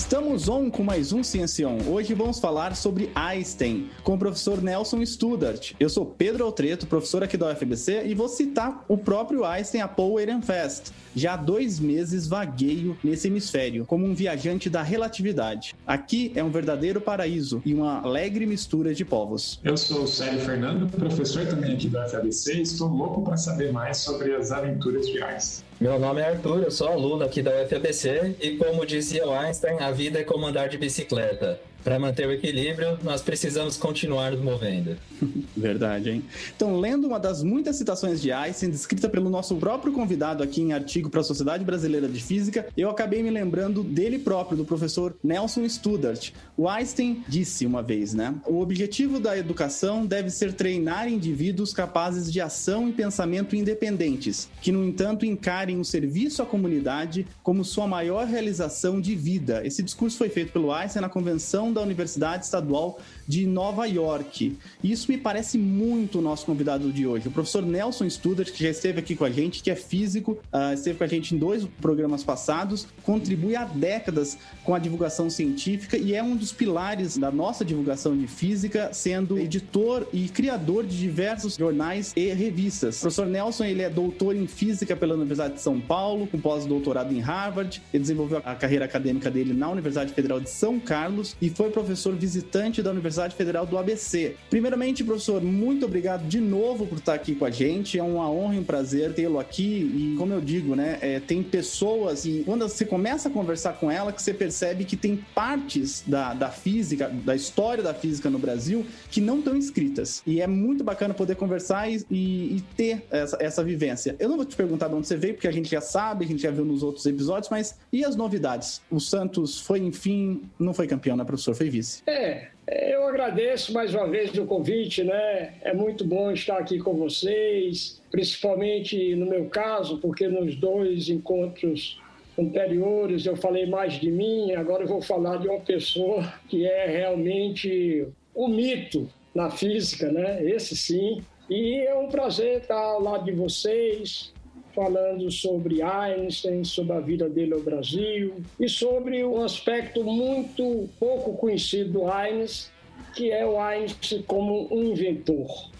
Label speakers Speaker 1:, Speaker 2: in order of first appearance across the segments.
Speaker 1: Estamos on com mais um Ciencion. Hoje vamos falar sobre Einstein com o professor Nelson Studart. Eu sou Pedro Altreto, professor aqui da UFBC, e vou citar o próprio Einstein a Paul Ehrenfest. Já há dois meses vagueio nesse hemisfério, como um viajante da relatividade. Aqui é um verdadeiro paraíso e uma alegre mistura de povos.
Speaker 2: Eu sou o Célio Fernando, professor também aqui da UFABC e estou louco para saber mais sobre as aventuras de Einstein.
Speaker 3: Meu nome é Arthur, eu sou aluno aqui da UFABC e como dizia Einstein, a vida é como andar de bicicleta. Para manter o equilíbrio, nós precisamos continuar nos movendo.
Speaker 1: Verdade, hein? Então, lendo uma das muitas citações de Einstein, descrita pelo nosso próprio convidado aqui em artigo para a Sociedade Brasileira de Física, eu acabei me lembrando dele próprio, do professor Nelson Studart. O Einstein disse uma vez, né? O objetivo da educação deve ser treinar indivíduos capazes de ação e pensamento independentes, que, no entanto, encarem o serviço à comunidade como sua maior realização de vida. Esse discurso foi feito pelo Einstein na convenção da Universidade Estadual de Nova York. Isso me parece muito o nosso convidado de hoje, o professor Nelson Studert, que já esteve aqui com a gente, que é físico, uh, esteve com a gente em dois programas passados, contribui há décadas com a divulgação científica e é um dos pilares da nossa divulgação de física, sendo editor e criador de diversos jornais e revistas. O professor Nelson ele é doutor em física pela Universidade de São Paulo, com pós-doutorado em Harvard. Ele desenvolveu a carreira acadêmica dele na Universidade Federal de São Carlos e foi professor visitante da Universidade Federal do ABC. Primeiramente, professor, muito obrigado de novo por estar aqui com a gente. É uma honra e um prazer tê-lo aqui. E como eu digo, né, é, tem pessoas e quando você começa a conversar com ela, que você percebe que tem partes da, da física, da história da física no Brasil, que não estão escritas. E é muito bacana poder conversar e, e, e ter essa, essa vivência. Eu não vou te perguntar de onde você veio, porque a gente já sabe, a gente já viu nos outros episódios, mas e as novidades? O Santos foi, enfim, não foi campeão, né, professor foi vice.
Speaker 4: É, eu agradeço mais uma vez o convite, né? É muito bom estar aqui com vocês, principalmente no meu caso, porque nos dois encontros anteriores eu falei mais de mim, agora eu vou falar de uma pessoa que é realmente o mito na física, né? Esse sim. E é um prazer estar ao lado de vocês, falando sobre Einstein, sobre a vida dele ao Brasil e sobre um aspecto muito pouco conhecido do Einstein, que é o Einstein como um inventor.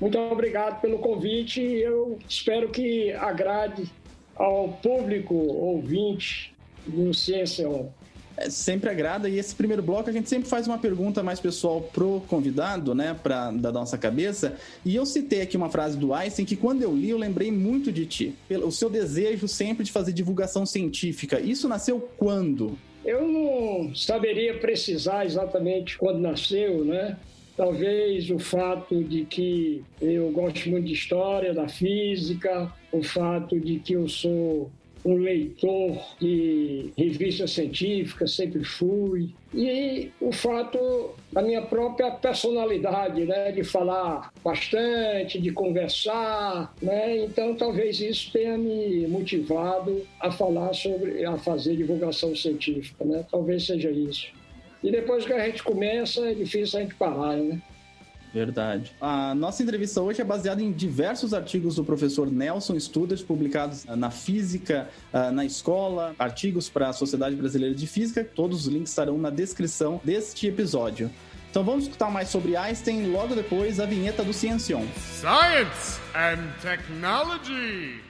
Speaker 4: Muito obrigado pelo convite e eu espero que agrade ao público ouvinte do Ciência On.
Speaker 1: É, sempre agrada. E esse primeiro bloco a gente sempre faz uma pergunta mais pessoal pro convidado, né, pra, da nossa cabeça. E eu citei aqui uma frase do Einstein que quando eu li eu lembrei muito de ti. O seu desejo sempre de fazer divulgação científica. Isso nasceu quando?
Speaker 4: Eu não saberia precisar exatamente quando nasceu, né? Talvez o fato de que eu gosto muito de história, da física, o fato de que eu sou um leitor de revistas científicas, sempre fui. E o fato da minha própria personalidade, né, de falar bastante, de conversar, né? Então talvez isso tenha me motivado a falar sobre, a fazer divulgação científica, né? Talvez seja isso. E depois que a gente começa, é difícil a gente parar, né?
Speaker 1: Verdade. A nossa entrevista hoje é baseada em diversos artigos do professor Nelson Studers, publicados na Física, ah, na Escola, artigos para a Sociedade Brasileira de Física. Todos os links estarão na descrição deste episódio. Então vamos escutar mais sobre Einstein logo depois a vinheta do Ciencion.
Speaker 5: Science and Technology.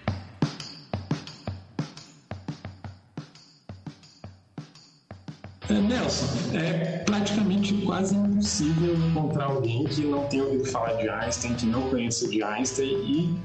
Speaker 2: É, Nelson, é praticamente quase impossível encontrar alguém que não tenha ouvido falar de Einstein, que não conheça de Einstein e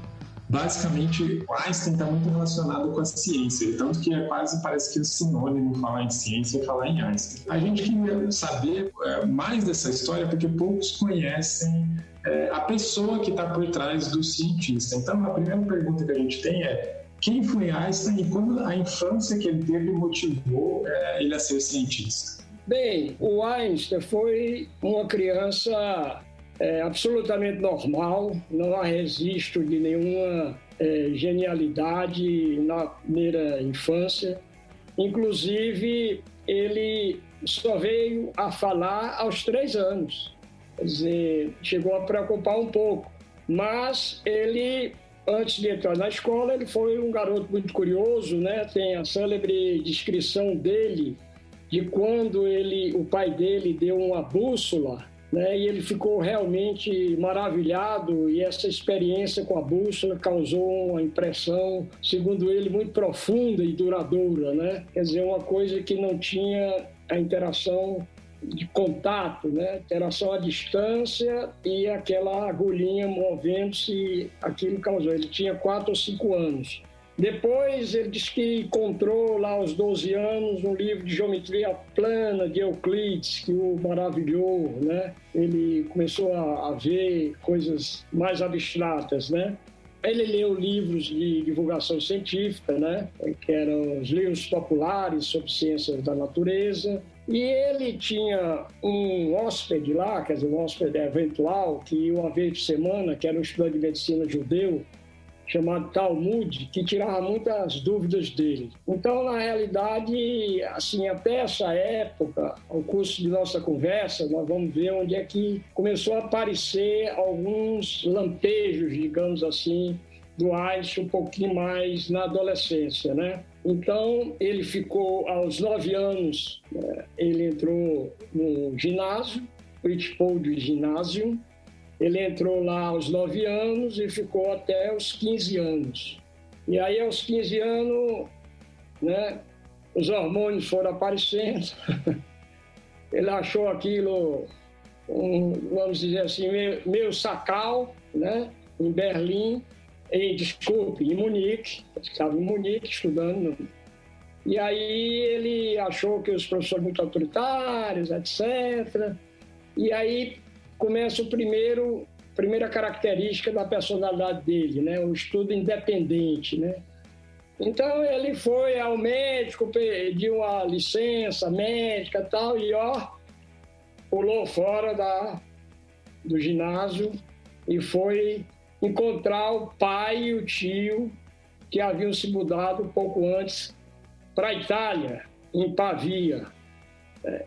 Speaker 2: basicamente Einstein está muito relacionado com a ciência, tanto que é quase parece que é sinônimo falar em ciência e falar em Einstein. A gente queria saber é, mais dessa história porque poucos conhecem é, a pessoa que está por trás do cientista. Então, a primeira pergunta que a gente tem é quem foi Einstein e quando a infância que ele teve motivou é, ele a ser cientista?
Speaker 4: Bem, o Einstein foi uma criança é, absolutamente normal, não há registro de nenhuma é, genialidade na primeira infância. Inclusive, ele só veio a falar aos três anos. Quer dizer, chegou a preocupar um pouco. Mas ele antes de entrar na escola, ele foi um garoto muito curioso, né? Tem a célebre descrição dele de quando ele, o pai dele deu uma bússola, né? E ele ficou realmente maravilhado e essa experiência com a bússola causou uma impressão, segundo ele, muito profunda e duradoura, né? Quer dizer, uma coisa que não tinha a interação de contato, né? Interação à distância e aquela agulhinha movendo-se, aquilo causou. Ele tinha quatro ou cinco anos. Depois ele disse que encontrou lá aos 12 anos um livro de geometria plana de Euclides que o maravilhou, né? Ele começou a, a ver coisas mais abstratas, né? Ele leu livros de divulgação científica, né? Que eram os livros populares sobre ciências da natureza. E ele tinha um hóspede lá, quer dizer, um hóspede eventual, que uma vez por semana, que era um estudante de medicina judeu, chamado Talmud, que tirava muitas dúvidas dele. Então, na realidade, assim, até essa época, ao curso de nossa conversa, nós vamos ver onde é que começou a aparecer alguns lampejos, digamos assim, do Einstein um pouquinho mais na adolescência, né? Então, ele ficou aos nove anos, né? ele entrou no ginásio, Wittpold Ginásio, ele entrou lá aos 9 anos e ficou até os 15 anos. E aí, aos 15 anos, né, os hormônios foram aparecendo. Ele achou aquilo, um, vamos dizer assim, meio, meio sacal, né, em Berlim, em, desculpe, em Munique, estava em Munique estudando. E aí ele achou que os professores muito autoritários, etc. E aí começa o primeiro primeira característica da personalidade dele, né? O estudo independente, né? Então ele foi ao médico, pediu uma licença médica tal e ó pulou fora da do ginásio e foi encontrar o pai e o tio que haviam se mudado um pouco antes para a Itália, em Pavia.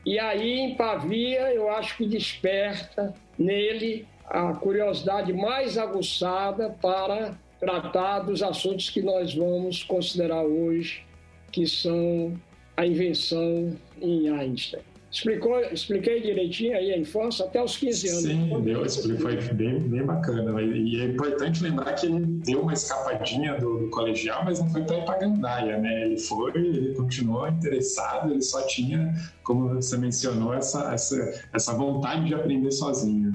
Speaker 4: E aí, em Pavia, eu acho que desperta nele a curiosidade mais aguçada para tratar dos assuntos que nós vamos considerar hoje, que são a invenção em Einstein. Explicou, expliquei direitinho aí a infância até os 15 anos.
Speaker 2: Sim, deu, foi bem, bem bacana. E é importante lembrar que ele deu uma escapadinha do, do colegial, mas não foi para ir para Gandaia, né? Ele foi, ele continuou interessado, ele só tinha, como você mencionou, essa, essa, essa vontade de aprender sozinho.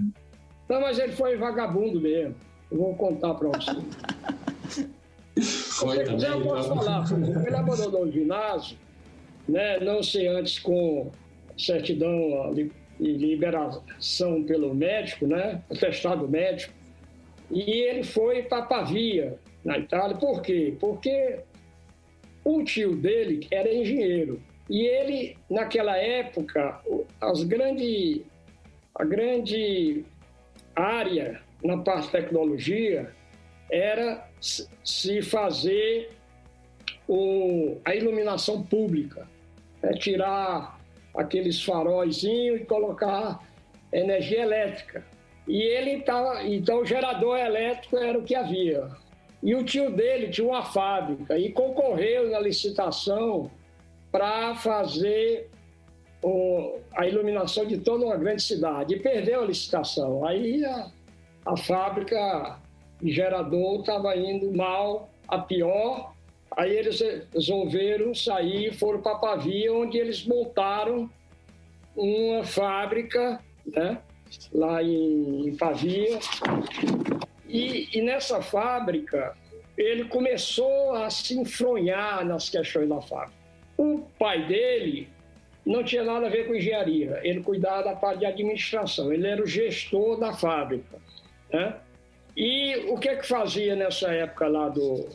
Speaker 4: Não, mas ele foi vagabundo mesmo. Eu vou contar para você.
Speaker 2: Foi Se também.
Speaker 4: eu posso então. falar. Ele abandonou o ginásio, né? não sei antes com certidão e liberação pelo médico, né? Atestado médico. E ele foi para Pavia, na Itália. Por quê? Porque o tio dele era engenheiro. E ele, naquela época, as grande, a grande área na parte de tecnologia era se fazer o, a iluminação pública, é tirar aqueles faróizinhos e colocar energia elétrica. E ele estava, então o gerador elétrico era o que havia. E o tio dele tinha uma fábrica e concorreu na licitação para fazer o, a iluminação de toda uma grande cidade e perdeu a licitação. Aí a, a fábrica de gerador estava indo mal, a pior, Aí eles resolveram sair e foram para Pavia, onde eles montaram uma fábrica, né? lá em, Pavia. E, e, nessa fábrica, ele começou a se enfronhar nas questões da fábrica. O pai dele não tinha nada a ver com engenharia, ele cuidava da parte de administração, ele era o gestor da fábrica. Né? E o que é que fazia nessa época lá do,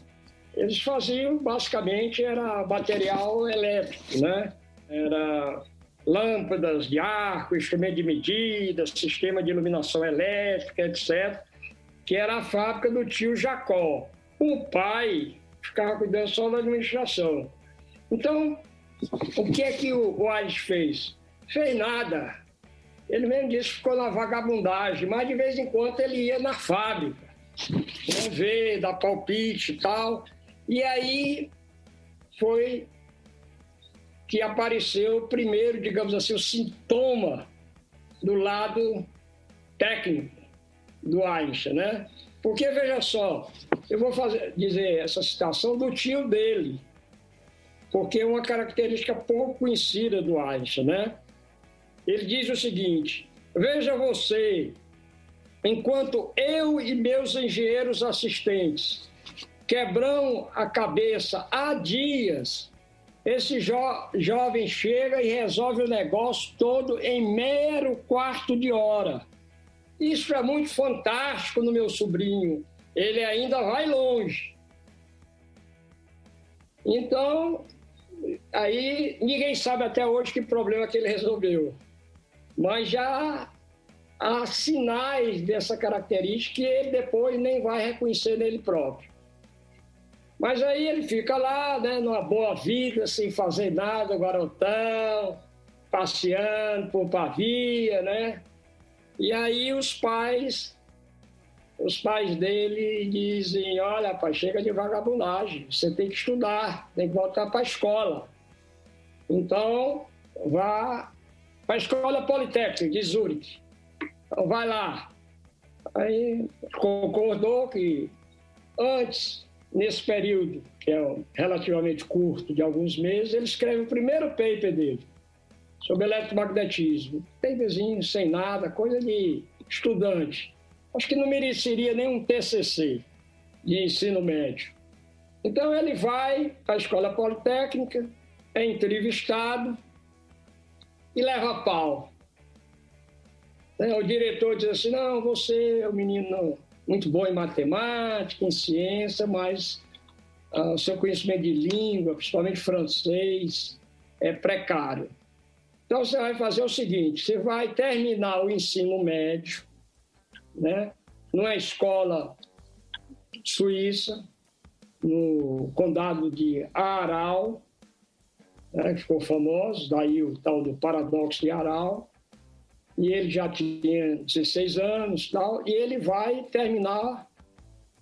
Speaker 4: eles faziam basicamente era material elétrico, né? Era lâmpadas de arco, instrumento de medida, sistema de iluminação elétrica, etc. Que era a fábrica do tio Jacó. O pai ficava cuidando só da administração. Então, o que é que o Aires fez? Fez nada. Ele mesmo disse que ficou na vagabundagem, mas de vez em quando ele ia na fábrica né, ver, dar palpite e tal. E aí foi que apareceu primeiro, digamos assim, o sintoma do lado técnico do Einstein, né? Porque, veja só, eu vou fazer, dizer essa citação do tio dele, porque é uma característica pouco conhecida do Einstein, né? Ele diz o seguinte: veja você, enquanto eu e meus engenheiros assistentes quebram a cabeça há dias, esse jo jovem chega e resolve o negócio todo em mero quarto de hora. Isso é muito fantástico no meu sobrinho. Ele ainda vai longe. Então, aí ninguém sabe até hoje que problema que ele resolveu. Mas já há sinais dessa característica que ele depois nem vai reconhecer nele próprio. Mas aí ele fica lá, né, numa boa vida, sem fazer nada, garotão, passeando por Pavia, né? E aí os pais, os pais dele dizem, olha, pai, chega de vagabundagem, você tem que estudar, tem que voltar para a escola. Então, vá para a escola politécnica de Zurich. Então, vai lá. Aí concordou que antes, nesse período, que é relativamente curto, de alguns meses, ele escreve o primeiro paper dele sobre eletromagnetismo. Paperzinho, sem nada, coisa de estudante. Acho que não mereceria nenhum TCC de ensino médio. Então ele vai para a escola politécnica, é entrevistado e leva pau. É, o diretor diz assim: não, você é um menino muito bom em matemática, em ciência, mas ah, o seu conhecimento de língua, principalmente francês, é precário. Então você vai fazer o seguinte: você vai terminar o ensino médio, né, numa escola suíça, no condado de Aarau, né, que ficou famoso, daí o tal do paradoxo de Aarau. E ele já tinha 16 anos tal, e ele vai terminar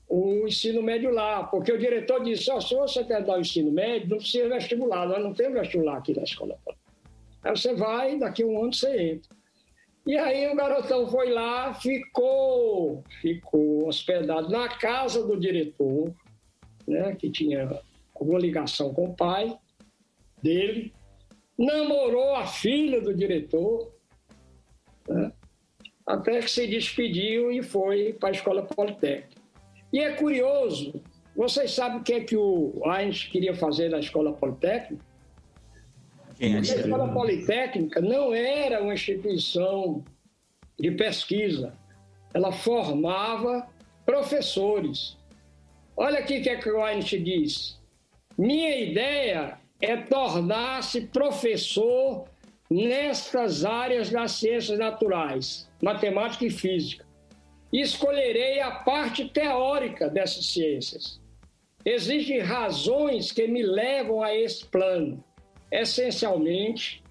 Speaker 4: o ensino médio lá, porque o diretor disse: oh, se você quer dar o ensino médio, não precisa vestibular, nós não temos vestibular aqui na escola. Aí você vai, daqui a um ano você entra. E aí o garotão foi lá, ficou, ficou hospedado na casa do diretor, né, que tinha alguma ligação com o pai dele, namorou a filha do diretor, né, até que se despediu e foi para a escola politécnica. E é curioso, vocês sabem o que é que o Einstein queria fazer na escola politécnica? Quem a Escola Politécnica não era uma instituição de pesquisa, ela formava professores. Olha aqui o que, é que o Einstein diz. Minha ideia é tornar-se professor nestas áreas das ciências naturais, matemática e física. E escolherei a parte teórica dessas ciências. Existem razões que me levam a esse plano essencialmente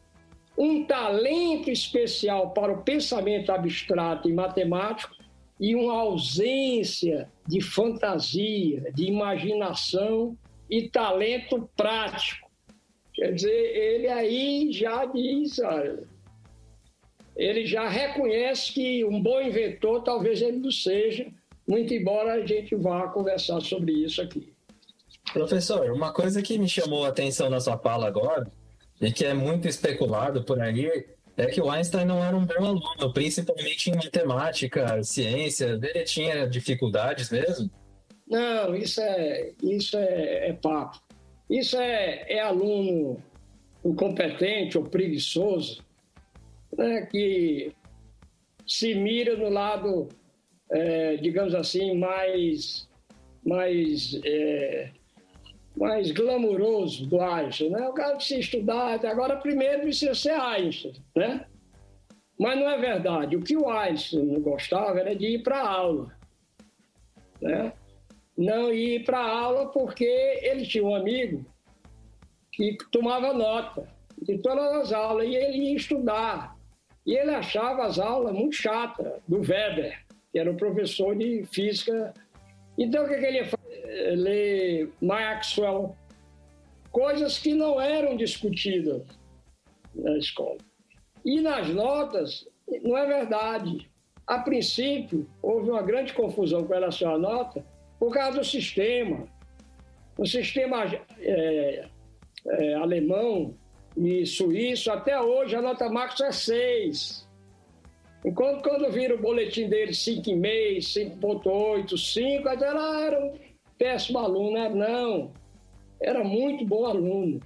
Speaker 4: um talento especial para o pensamento abstrato e matemático e uma ausência de fantasia, de imaginação e talento prático. Quer dizer, ele aí já diz, olha, ele já reconhece que um bom inventor talvez ele não seja, muito embora a gente vá conversar sobre isso aqui.
Speaker 3: Professor, uma coisa que me chamou a atenção na sua fala agora, e que é muito especulado por aí, é que o Einstein não era um bom aluno, principalmente em matemática, ciência. Ele tinha dificuldades mesmo?
Speaker 4: Não, isso é, isso é, é papo. Isso é, é aluno incompetente ou preguiçoso, né, que se mira no lado, é, digamos assim, mais, mais é, mais glamuroso do Einstein, né? O cara precisa estudar, até agora primeiro precisa ser Einstein, né? Mas não é verdade. O que o Einstein gostava era de ir para a aula, né? Não ir para aula porque ele tinha um amigo que tomava nota de todas as aulas e ele ia estudar. E ele achava as aulas muito chatas do Weber, que era o professor de física Então, o que, que ele ia fazer? Ler Maxwell, coisas que não eram discutidas na escola. E nas notas, não é verdade. A princípio, houve uma grande confusão com relação à nota por causa do sistema. O sistema é, é, alemão e suíço, até hoje a nota máxima é 6. Enquanto quando vira o boletim dele 5,5, 5,8, 5, até ela era um péssimo aluno, né? Não, era muito bom aluno.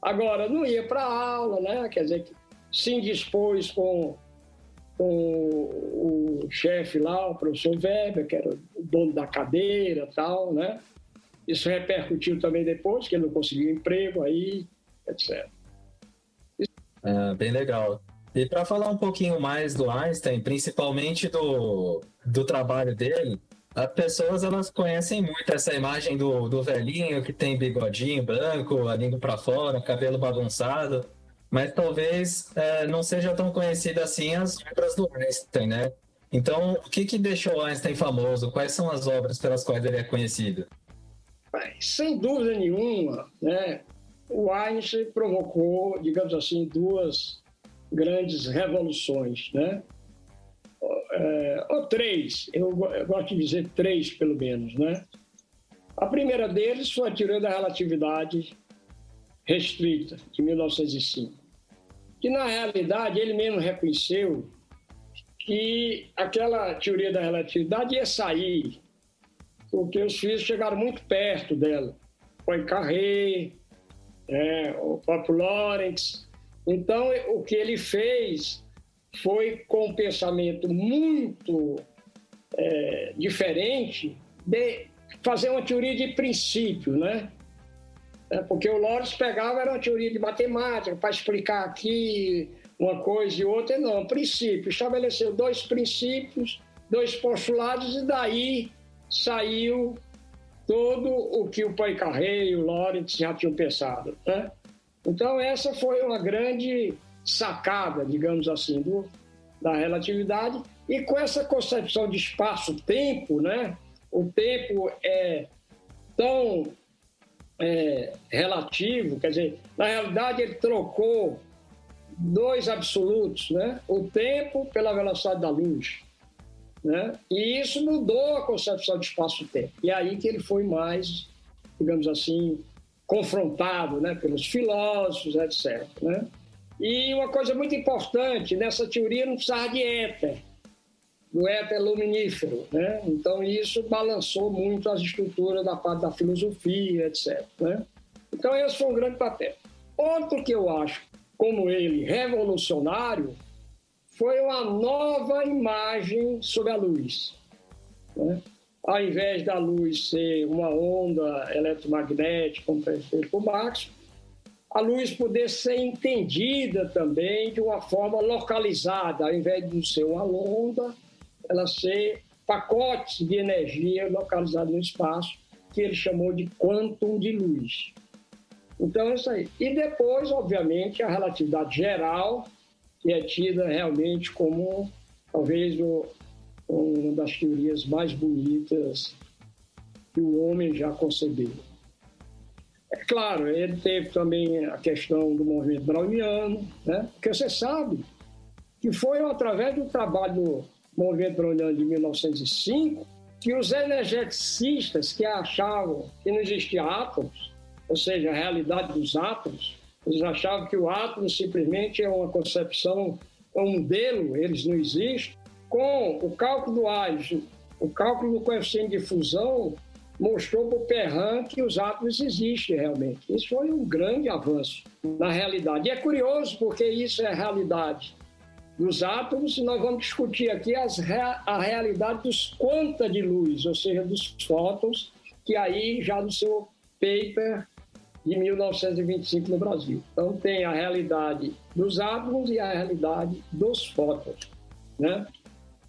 Speaker 4: Agora, não ia para aula, né? Quer dizer, se indispôs com, com o chefe lá, o professor Weber, que era o dono da cadeira tal, né? Isso repercutiu também depois, que ele não conseguiu emprego aí, etc.
Speaker 3: É, bem legal. E para falar um pouquinho mais do Einstein, principalmente do, do trabalho dele, as pessoas elas conhecem muito essa imagem do, do velhinho que tem bigodinho branco, a língua para fora, cabelo bagunçado, mas talvez é, não seja tão conhecida assim as obras do Einstein, né? Então, o que, que deixou Einstein famoso? Quais são as obras pelas quais ele é conhecido?
Speaker 4: Sem dúvida nenhuma, né? o Einstein provocou, digamos assim, duas grandes revoluções, né? É, ou três, eu, eu gosto de dizer três pelo menos, né? A primeira deles foi a teoria da relatividade restrita, de 1905, que na realidade ele mesmo reconheceu que aquela teoria da relatividade ia sair, porque os físicos chegaram muito perto dela. Poincaré, é, o próprio Lawrence. Então, o que ele fez foi com um pensamento muito é, diferente de fazer uma teoria de princípio, né? É, porque o Lawrence pegava era uma teoria de matemática para explicar aqui uma coisa e outra, não, princípio. Estabeleceu dois princípios, dois postulados e daí saiu todo o que o Poincaré e o Lawrence já tinham pensado. Né? Então, essa foi uma grande sacada, digamos assim, do, da relatividade. E com essa concepção de espaço-tempo, né? o tempo é tão é, relativo, quer dizer, na realidade ele trocou dois absolutos, né? o tempo pela velocidade da luz. Né? E isso mudou a concepção de espaço-tempo. E aí que ele foi mais, digamos assim, confrontado né, pelos filósofos, etc. Né? E uma coisa muito importante, nessa teoria não precisava de éter, do éter luminífero. Né? Então isso balançou muito as estruturas da parte da filosofia, etc. Né? Então esse foi um grande papel. Outro que eu acho, como ele, revolucionário, foi uma nova imagem sobre a luz. Né? Ao invés da luz ser uma onda eletromagnética, como fez por Max, a luz poder ser entendida também de uma forma localizada, ao invés de ser uma onda, ela ser pacotes de energia localizados no espaço, que ele chamou de quantum de luz. Então, é isso aí. E depois, obviamente, a relatividade geral, que é tida realmente como talvez o, uma das teorias mais bonitas que o homem já concebeu. É claro, ele teve também a questão do movimento browniano, né? porque você sabe que foi através do trabalho movimento browniano de 1905 que os energeticistas que achavam que não existia átomos, ou seja, a realidade dos átomos, eles achavam que o átomo simplesmente é uma concepção, é um modelo, eles não existem. Com o cálculo do Einstein, o cálculo do coeficiente de fusão mostrou para o Perrin que os átomos existem realmente. Isso foi um grande avanço na realidade. E é curioso porque isso é realidade dos átomos e nós vamos discutir aqui as, a realidade dos quanta de luz, ou seja, dos fótons, que aí já no seu paper de 1925 no Brasil. Então tem a realidade dos átomos e a realidade dos fótons, né?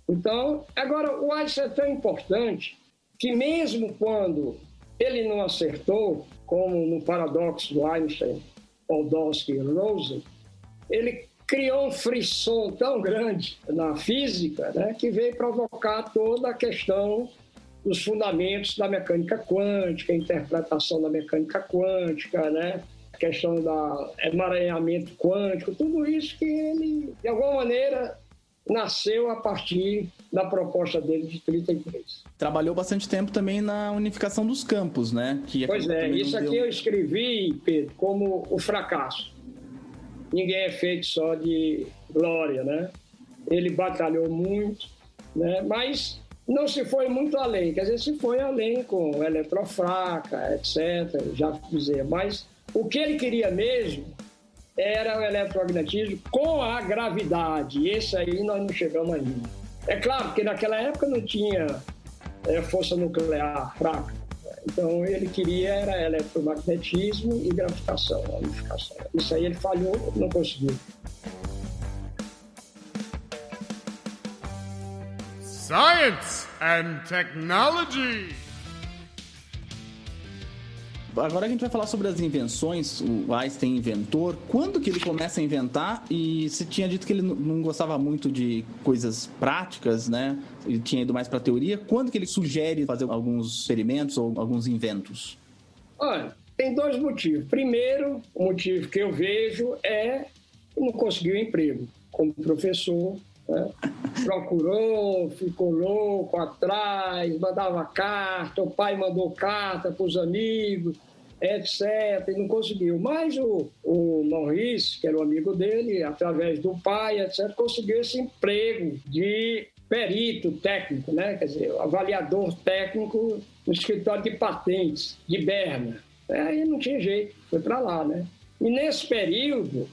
Speaker 4: Então, agora o Einstein é tão importante que mesmo quando ele não acertou, como no paradoxo do Einstein, Podolsky e Rosen, ele criou um frisson tão grande na física, né, que veio provocar toda a questão dos fundamentos da mecânica quântica, interpretação da mecânica quântica, né? A questão do emaranhamento quântico, tudo isso que ele, de alguma maneira, nasceu a partir da proposta dele de 33.
Speaker 1: Trabalhou bastante tempo também na unificação dos campos, né?
Speaker 4: Que pois é, isso aqui deu... eu escrevi, Pedro, como o fracasso. Ninguém é feito só de glória, né? Ele batalhou muito, né? Mas não se foi muito além, quer dizer, se foi além com eletrofraca, etc., já dizer, mas o que ele queria mesmo era o eletromagnetismo com a gravidade. Esse aí nós não chegamos ainda. É claro que naquela época não tinha é, força nuclear fraca. Então ele queria era eletromagnetismo e gravitação, unificação. Isso aí ele falhou, não conseguiu.
Speaker 5: Science and Technology
Speaker 1: agora a gente vai falar sobre as invenções, o Einstein inventor. Quando que ele começa a inventar? E você tinha dito que ele não gostava muito de coisas práticas, né? Ele tinha ido mais para teoria. Quando que ele sugere fazer alguns experimentos ou alguns inventos?
Speaker 4: Olha, tem dois motivos. Primeiro, o motivo que eu vejo é que não conseguiu emprego como professor. Né? Procurou, ficou louco atrás, mandava carta, o pai mandou carta para os amigos, etc. E não conseguiu. Mas o, o Maurice, que era o amigo dele, através do pai, etc., conseguiu esse emprego de perito técnico, né? quer dizer, avaliador técnico no escritório de patentes de Berna. Aí não tinha jeito, foi para lá. Né? E nesse período,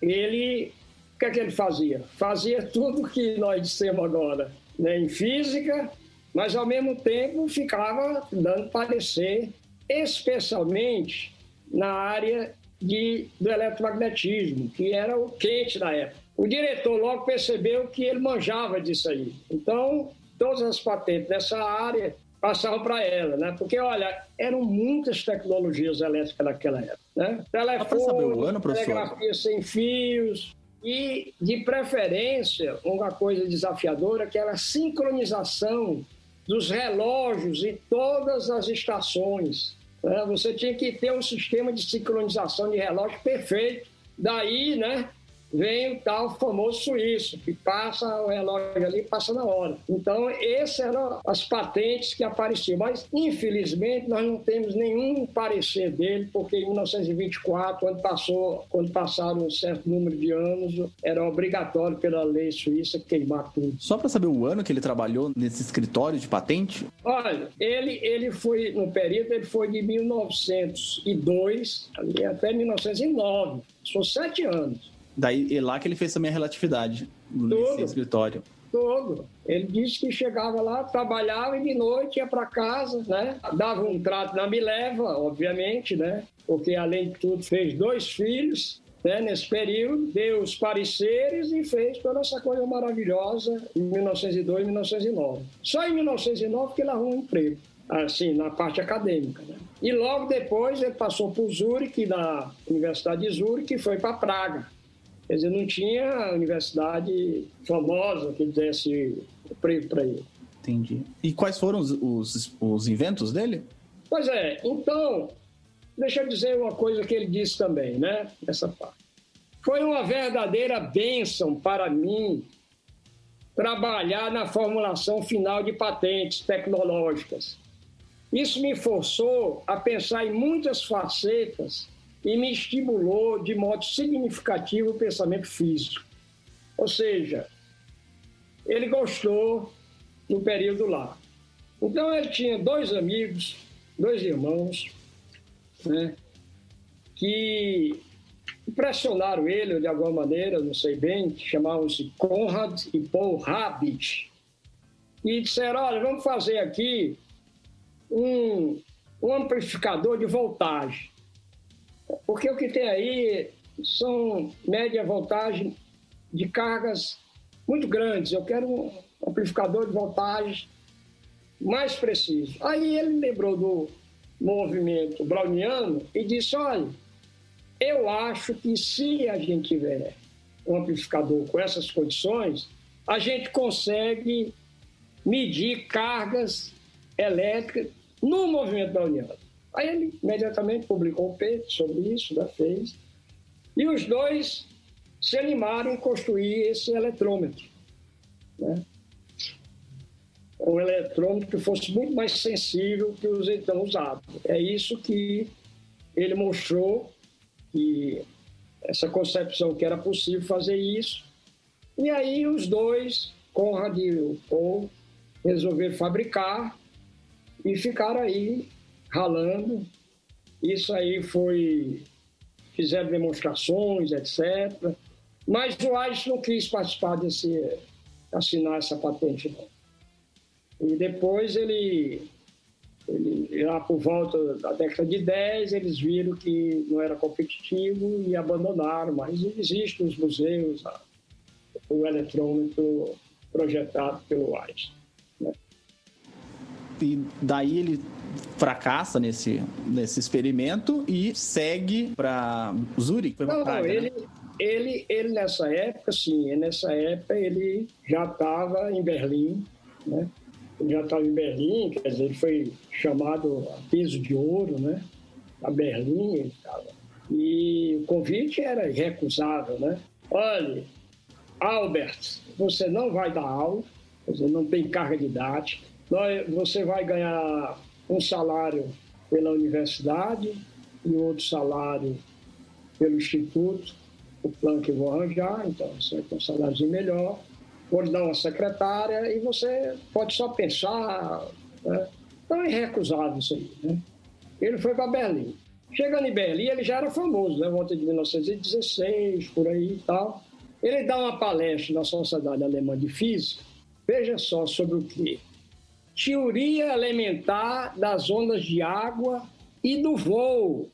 Speaker 4: ele, o que é que ele fazia? Fazia tudo que nós dissemos agora, né? em física, mas ao mesmo tempo ficava dando parecer especialmente na área de, do eletromagnetismo, que era o quente da época. O diretor logo percebeu que ele manjava disso aí. Então, todas as patentes dessa área passavam para ela, né? Porque, olha, eram muitas tecnologias elétricas naquela época, né?
Speaker 1: Telefone, ano,
Speaker 4: telegrafia sem fios e, de preferência, uma coisa desafiadora que era a sincronização dos relógios e todas as estações. Né? Você tinha que ter um sistema de sincronização de relógio perfeito. Daí, né, vem o tal famoso suíço, que passa o relógio ali passa na hora. Então, essas eram as patentes que apareciam. Mas, infelizmente, nós não temos nenhum parecer dele, porque em 1924, quando, passou, quando passaram um certo número de anos, era obrigatório pela lei suíça queimar tudo.
Speaker 1: Só para saber o ano que ele trabalhou nesse escritório de patente?
Speaker 4: Olha, ele, ele foi, no período, ele foi de 1902 até 1909. São sete anos.
Speaker 1: Daí é lá que ele fez também a relatividade nesse escritório.
Speaker 4: Todo. Ele disse que chegava lá, trabalhava e de noite ia para casa, né? Dava um trato na Mileva, obviamente, né? Porque além de tudo fez dois filhos, né? Nesse período, deu os pareceres e fez toda essa coisa maravilhosa em 1902 e 1909. Só em 1909 que ele arrumou um emprego, assim, na parte acadêmica, né? E logo depois ele passou por Zurich, na Universidade de Zurich, e foi para Praga Quer dizer, não tinha universidade famosa que desse emprego para ele.
Speaker 1: Entendi. E quais foram os, os, os inventos dele?
Speaker 4: Pois é, então, deixa eu dizer uma coisa que ele disse também, né? Essa parte. Foi uma verdadeira bênção para mim trabalhar na formulação final de patentes tecnológicas. Isso me forçou a pensar em muitas facetas e me estimulou de modo significativo o pensamento físico. Ou seja, ele gostou do período lá. Então ele tinha dois amigos, dois irmãos, né, que impressionaram ele de alguma maneira, não sei bem, chamavam-se Conrad e Paul Rabbit. E disseram: olha, vamos fazer aqui um, um amplificador de voltagem. Porque o que tem aí são média voltagem de cargas muito grandes. Eu quero um amplificador de voltagem mais preciso. Aí ele lembrou do movimento browniano e disse: olha, eu acho que se a gente tiver um amplificador com essas condições, a gente consegue medir cargas elétrica no movimento União. Aí ele imediatamente publicou um peito sobre isso, né, fez. E os dois se animaram em construir esse eletrômetro. Né? Um eletrômetro que fosse muito mais sensível que os então usados. É isso que ele mostrou, que essa concepção que era possível fazer isso. E aí os dois, Conrad e Paul, resolveram fabricar e ficaram aí ralando. Isso aí foi. Fizeram demonstrações, etc. Mas o Einstein não quis participar desse. assinar essa patente. E depois ele, ele, lá por volta da década de 10, eles viram que não era competitivo e abandonaram, mas existe nos museus o eletrômetro projetado pelo Einstein. Né?
Speaker 1: E daí ele fracassa nesse, nesse experimento e segue para Zurich? Foi
Speaker 4: não,
Speaker 1: Praga,
Speaker 4: não, ele,
Speaker 1: né?
Speaker 4: ele, ele nessa época, sim, nessa época ele já estava em Berlim, né? Ele já estava em Berlim, quer dizer, ele foi chamado a peso de ouro, né? A Berlim ele estava. E o convite era irrecusável, né? Olha, Albert, você não vai dar aula, quer dizer, não tem carga didática, você vai ganhar um salário pela universidade e outro salário pelo instituto, o plano que vou arranjar, então você ter um salário melhor, lhe dar uma secretária e você pode só pensar. Né? Então é irrecusável isso aí. Né? Ele foi para Berlim. Chegando em Berlim, ele já era famoso, né? volta de 1916, por aí e tal. Ele dá uma palestra na Sociedade Alemã de Física, veja só sobre o que? Teoria elementar das ondas de água e do voo.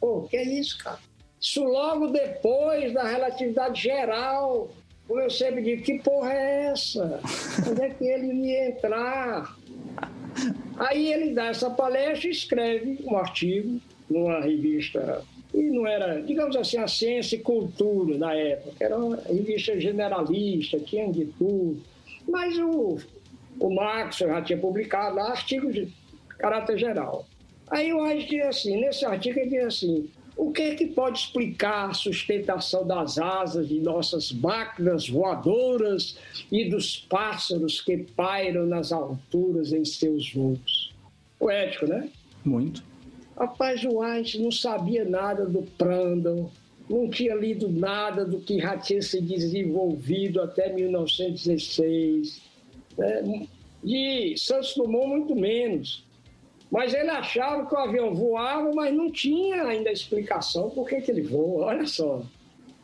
Speaker 4: Pô, que é isso, cara? Isso logo depois da relatividade geral. Como eu sempre digo, que porra é essa? Onde é que ele ia entrar? Aí ele dá essa palestra e escreve um artigo numa revista e não era, digamos assim, a ciência e cultura da época. Era uma revista generalista, tinha de tudo. Mas o, o Marx já tinha publicado lá artigos de caráter geral. Aí o Einstein diz assim, nesse artigo ele diz assim, o que é que pode explicar a sustentação das asas de nossas máquinas voadoras e dos pássaros que pairam nas alturas em seus voos? Poético, né?
Speaker 1: Muito.
Speaker 4: Rapaz, o Einstein não sabia nada do Prandtl, não tinha lido nada do que já tinha se desenvolvido até 1916. Né? De Santos Dumont, muito menos. Mas ele achava que o avião voava, mas não tinha ainda explicação por que, que ele voa, olha só.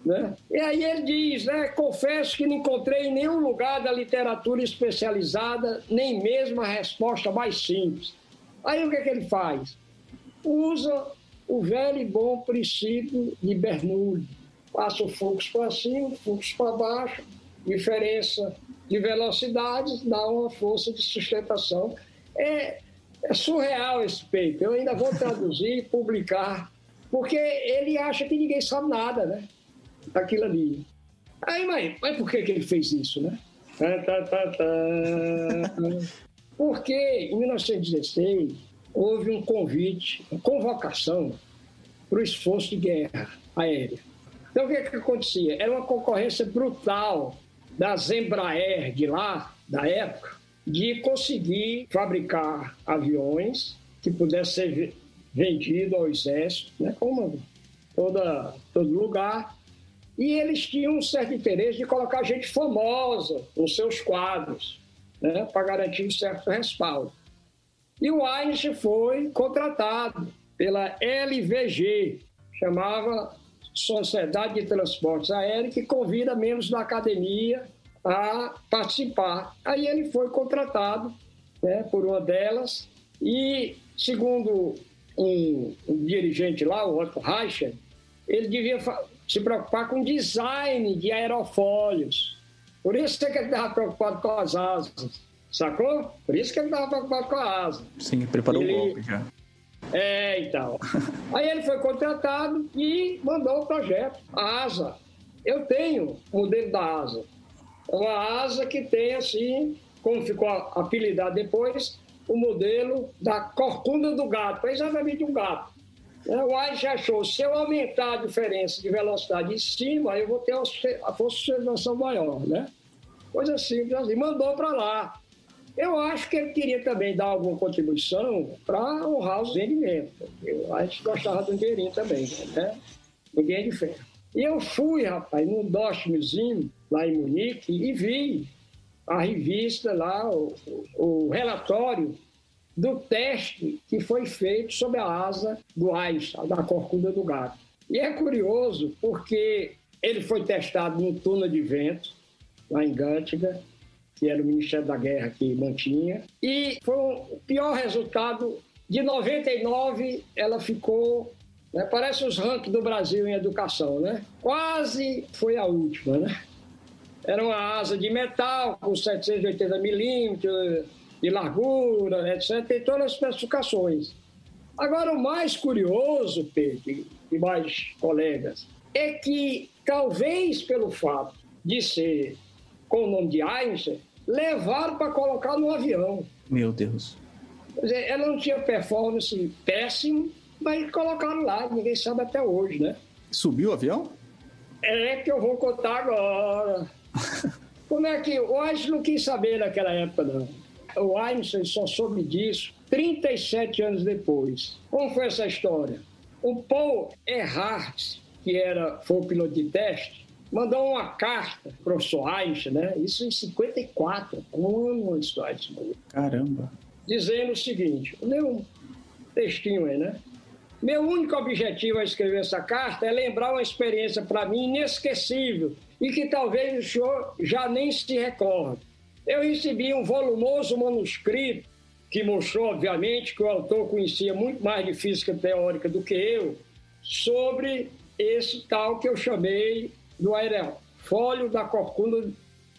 Speaker 4: Né? E aí ele diz, né, confesso que não encontrei em nenhum lugar da literatura especializada nem mesmo a resposta mais simples. Aí o que, é que ele faz? usa o velho e bom princípio de Bernoulli. Passa o fluxo para cima, o fluxo para baixo, diferença de velocidades dá uma força de sustentação. É, é surreal esse peito. Eu ainda vou traduzir e publicar, porque ele acha que ninguém sabe nada, né? Daquilo ali. Aí, mas, mas por que, que ele fez isso, né? Tá, tá, tá, porque em 1916 houve um convite, uma convocação para o esforço de guerra aérea. Então, o que, que acontecia? Era uma concorrência brutal das Embraer de lá, da época, de conseguir fabricar aviões que pudessem ser vendidos ao exército, né, como toda, todo lugar. E eles tinham um certo interesse de colocar gente famosa nos seus quadros, né, para garantir um certo respaldo. E o Einstein foi contratado pela LVG, chamava Sociedade de Transportes Aéreos, que convida membros da academia a participar. Aí ele foi contratado né, por uma delas e, segundo um, um dirigente lá, o Otto Reicher, ele devia se preocupar com design de aerofólios. Por isso que ele estava preocupado com as asas. Sacou? Por isso que ele estava preocupado com a asa.
Speaker 1: Sim, preparou
Speaker 4: ele...
Speaker 1: o golpe já.
Speaker 4: É, então. Aí ele foi contratado e mandou o projeto, a asa. Eu tenho o modelo da asa. Uma asa que tem assim, como ficou apelidado depois, o modelo da corcunda do gato, é exatamente um gato. É, o Einstein achou, se eu aumentar a diferença de velocidade em cima, eu vou ter a força de sustentação maior, né? Coisa simples assim, mandou para lá. Eu acho que ele queria também dar alguma contribuição para honrar os rendimentos. Eu acho que gostava do dinheirinho também, né? Ninguém de ferro. E eu fui, rapaz, num Dost Museum, lá em Munique, e vi a revista lá, o, o, relatório do teste que foi feito sobre a asa do Einstein, da corcunda do gato. E é curioso porque ele foi testado no túnel de vento, lá em Göttingen, que era o Ministério da Guerra que mantinha, e foi o pior resultado. De 99, ela ficou né? Parece os rankings do Brasil em educação, né? Quase foi a última, né? Era uma asa de metal com 780 milímetros de largura, etc. Tem todas as especificações. Agora, o mais curioso, Pedro e mais colegas, é que talvez pelo fato de ser com o nome de Einstein, levaram para colocar no avião.
Speaker 1: Meu Deus.
Speaker 4: Quer dizer, ela não tinha performance péssimo, mas colocaram lá, ninguém sabe até hoje, né?
Speaker 1: Subiu o avião?
Speaker 4: É que eu vou contar agora. Como é que o Einstein não quis saber naquela época, não. O Einstein só soube disso 37 anos depois. Como foi essa história? O Paul Erhardt, que era, foi o piloto de teste, mandou uma carta para o professor Einstein, né? Isso em 54, um ano antes do Einstein.
Speaker 1: Caramba.
Speaker 4: Dizendo o seguinte, leu um textinho aí, né? Meu único objetivo ao escrever essa carta é lembrar uma experiência para mim inesquecível e que talvez o senhor já nem se recorde. Eu recebi um volumoso manuscrito que mostrou, obviamente, que o autor conhecia muito mais de física teórica do que eu, sobre esse tal que eu chamei do aerofólio da corcunda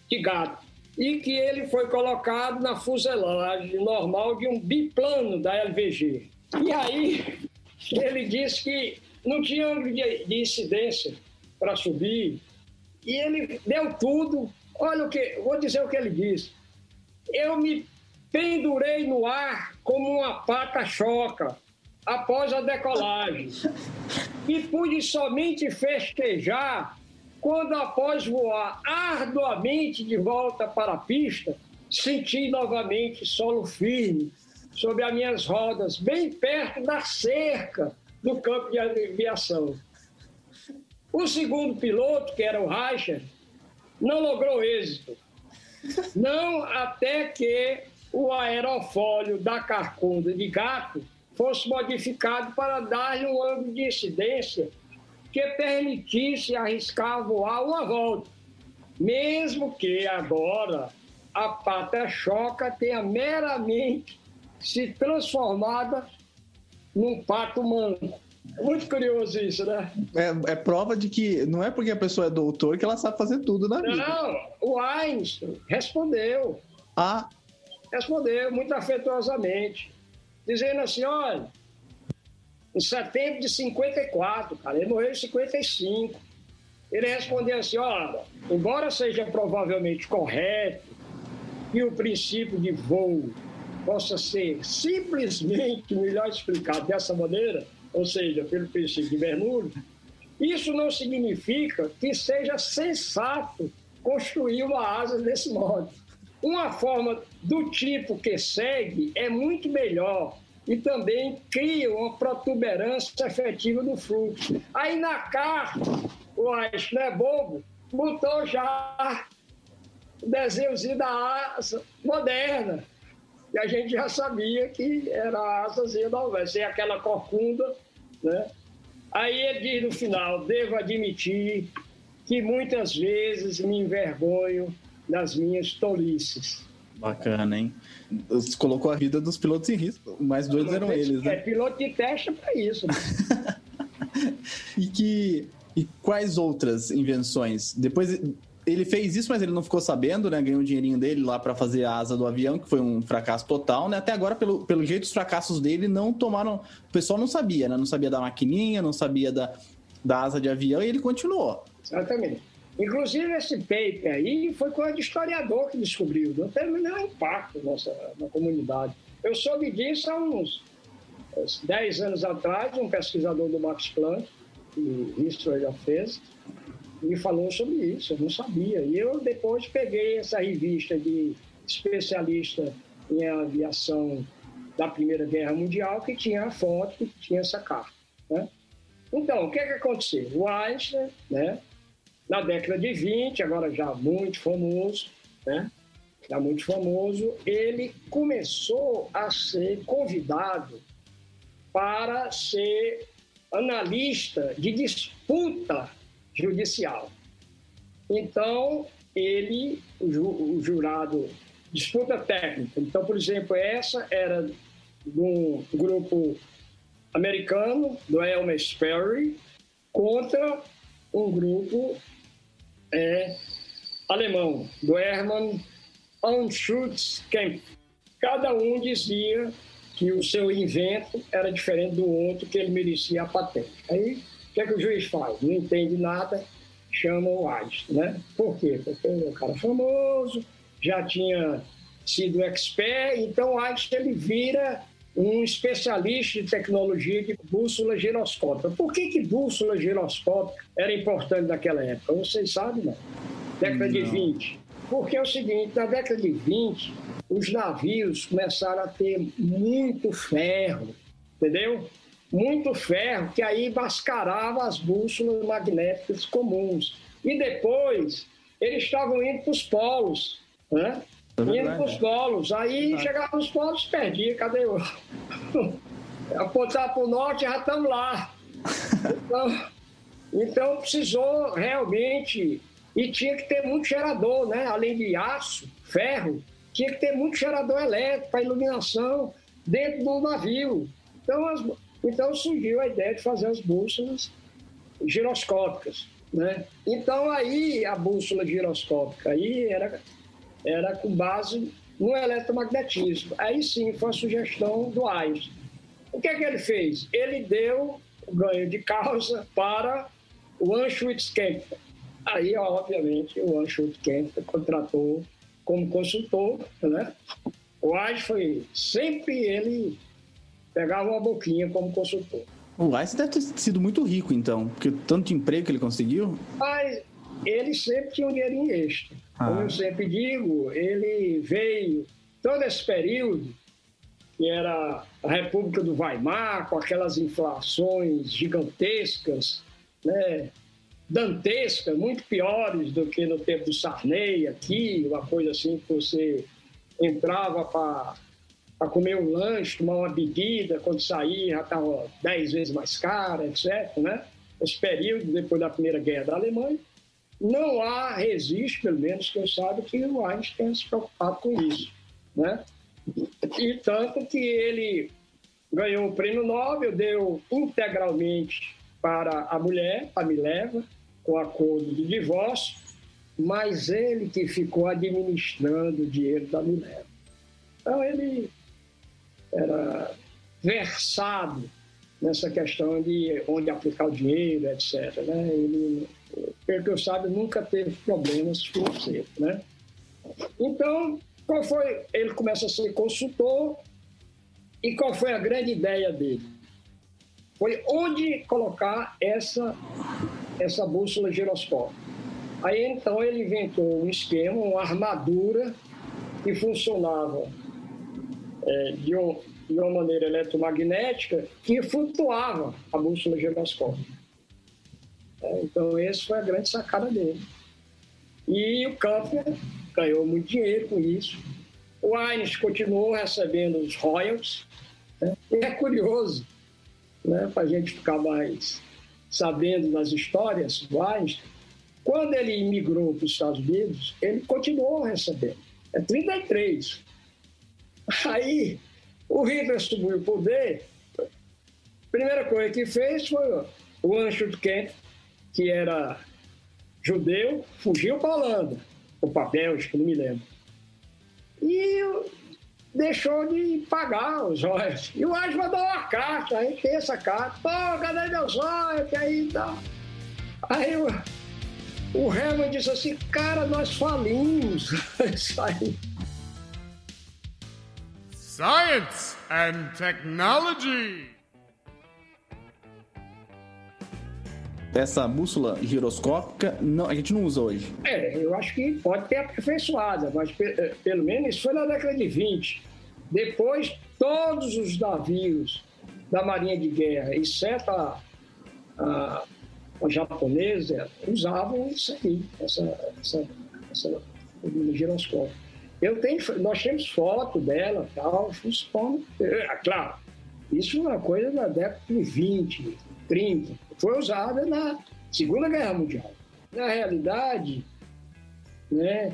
Speaker 4: de gato. E que ele foi colocado na fuselagem normal de um biplano da LVG. E aí, ele disse que não tinha ângulo de, de incidência para subir. E ele deu tudo. Olha o que, vou dizer o que ele disse. Eu me pendurei no ar como uma pata choca após a decolagem. E pude somente festejar quando, após voar arduamente de volta para a pista, senti novamente solo firme sobre as minhas rodas, bem perto da cerca do campo de aviação. O segundo piloto, que era o Reicher, não logrou êxito. Não até que o aerofólio da carcunda de gato fosse modificado para dar-lhe um ângulo de incidência que permitisse arriscar voar uma volta, mesmo que agora a pata choca tenha meramente se transformada num pato humano. É muito curioso isso, né?
Speaker 1: É, é, prova de que não é porque a pessoa é doutor que ela sabe fazer tudo na vida.
Speaker 4: Não, o Einstein respondeu.
Speaker 1: Ah.
Speaker 4: Respondeu muito afetuosamente, dizendo assim: olha, em setembro de 54, cara, ele morreu em 55. Ele respondeu assim: olha, embora seja provavelmente correto que o princípio de voo possa ser simplesmente melhor explicado dessa maneira, ou seja, pelo princípio de Bernoulli, isso não significa que seja sensato construir uma asa desse modo. Uma forma do tipo que segue é muito melhor e também cria uma protuberância efetiva no fluxo. Aí na carta, o Einstein é bobo, botou já o desenhozinho da asa moderna, e a gente já sabia que era a asazinha da vai ser aquela corcunda, né? Aí ele diz no final, devo admitir que muitas vezes me envergonho das minhas tolices.
Speaker 1: Bacana, hein? Você colocou a vida dos pilotos em risco. Mais doidos eram eles, né?
Speaker 4: É, piloto de teste é para isso. Né?
Speaker 1: e que e quais outras invenções? Depois ele fez isso, mas ele não ficou sabendo, né? Ganhou o dinheirinho dele lá para fazer a asa do avião, que foi um fracasso total, né? Até agora, pelo, pelo jeito, os fracassos dele não tomaram. O pessoal não sabia, né? Não sabia da maquininha, não sabia da, da asa de avião e ele continuou.
Speaker 4: Exatamente. Inclusive, esse paper aí foi coisa de historiador que descobriu, não teve nenhum impacto nossa, na comunidade. eu soube disso há uns 10 anos atrás, um pesquisador do Max Planck, o History of Physics, me falou sobre isso, eu não sabia. E eu depois peguei essa revista de especialista em aviação da Primeira Guerra Mundial, que tinha a foto, que tinha essa carta. Né? Então, o que, é que aconteceu? O Einstein, né, na década de 20, agora já muito famoso, né, já muito famoso, ele começou a ser convidado para ser analista de disputa judicial. Então, ele, o jurado, disputa técnica. Então, por exemplo, essa era de um grupo americano, do Elmer Sperry, contra um grupo é, alemão, do Hermann Anschutzkamp. Cada um dizia que o seu invento era diferente do outro, que ele merecia a patente. Aí, o que, é que o juiz faz? Não entende nada, chama o Einstein, né? Por quê? Porque ele é um cara famoso, já tinha sido expert, então Einstein ele vira um especialista de tecnologia de bússola giroscópica. Por que, que bússola giroscópica era importante naquela época? Vocês sabem, não? Década não. de 20. Porque é o seguinte, na década de 20, os navios começaram a ter muito ferro, entendeu? Muito ferro, que aí mascarava as bússolas magnéticas comuns. E depois, eles estavam indo para os polos, né? É indo para os polos. Aí chegava nos polos, perdia. Cadê o. Apontar para o norte, já estamos lá. Então, então, precisou realmente. E tinha que ter muito gerador, né? Além de aço, ferro, tinha que ter muito gerador elétrico para iluminação dentro do navio. Então, as, então surgiu a ideia de fazer as bússolas giroscópicas. Né? Então aí a bússola giroscópica aí era era com base no eletromagnetismo. Aí sim foi a sugestão do Einstein. O que é que ele fez? Ele deu o ganho de causa para o Anschutz Kempfer. Aí, obviamente, o Anschutz Kempfer contratou como consultor, né? O Einstein foi sempre ele pegava uma boquinha como consultor.
Speaker 1: O Einstein deve ter sido muito rico, então, porque tanto emprego que ele conseguiu.
Speaker 4: Mas ele sempre tinha um dinheirinho extra. Ah. Como eu sempre digo, ele veio todo esse período, que era a República do Weimar, com aquelas inflações gigantescas, né? dantescas, muito piores do que no tempo do Sarney aqui, uma coisa assim que você entrava para comer um lanche, tomar uma bebida, quando saía já estava dez vezes mais cara, etc. Né? Esse período, depois da Primeira Guerra da Alemanha, não há registro, pelo menos que eu saiba, que o Einstein tenha se preocupado com isso. Né? E tanto que ele ganhou o prêmio Nobel, deu integralmente para a mulher, a Mileva, com acordo de divórcio, mas ele que ficou administrando o dinheiro da Mileva. Então ele era versado nessa questão de onde aplicar o dinheiro, etc. Né? Ele pelo que eu saiba, nunca teve problemas financeiros, né? Então, qual foi? Ele começa a ser consultor e qual foi a grande ideia dele? Foi onde colocar essa essa bússola giroscópica. Aí então ele inventou um esquema, uma armadura que funcionava é, de, um, de uma maneira eletromagnética que flutuava a bússola giroscópica. É, então, essa foi a grande sacada dele. E o Kampfer ganhou muito dinheiro com isso. O Einstein continuou recebendo os royalties. Né? E é curioso, né, para a gente ficar mais sabendo das histórias do Einstein, quando ele imigrou para os Estados Unidos, ele continuou recebendo. É 33. Aí, o Hitler subiu o poder, a primeira coisa que fez foi o Ancho de Kent que era judeu, fugiu para a Holanda, ou para a Bélgica, não me lembro. E deixou de pagar os olhos. E o Age mandou uma carta, aí tem essa carta. Pô, cadê meus olhos? Aí, tá. aí o, o Herman disse assim, cara, nós falimos. Isso aí.
Speaker 5: Science and Technology.
Speaker 1: Essa bússola giroscópica não, a gente não usa hoje.
Speaker 4: É, eu acho que pode ter aperfeiçoada, mas eh, pelo menos isso foi na década de 20. Depois, todos os navios da Marinha de Guerra, exceto a, a, a japonesa, usavam isso aí, essa, essa, essa. Eu tenho, nós temos foto dela, tal, funciona. É, claro, isso é uma coisa da década de 20, 30. Foi usada na Segunda Guerra Mundial. Na realidade, né,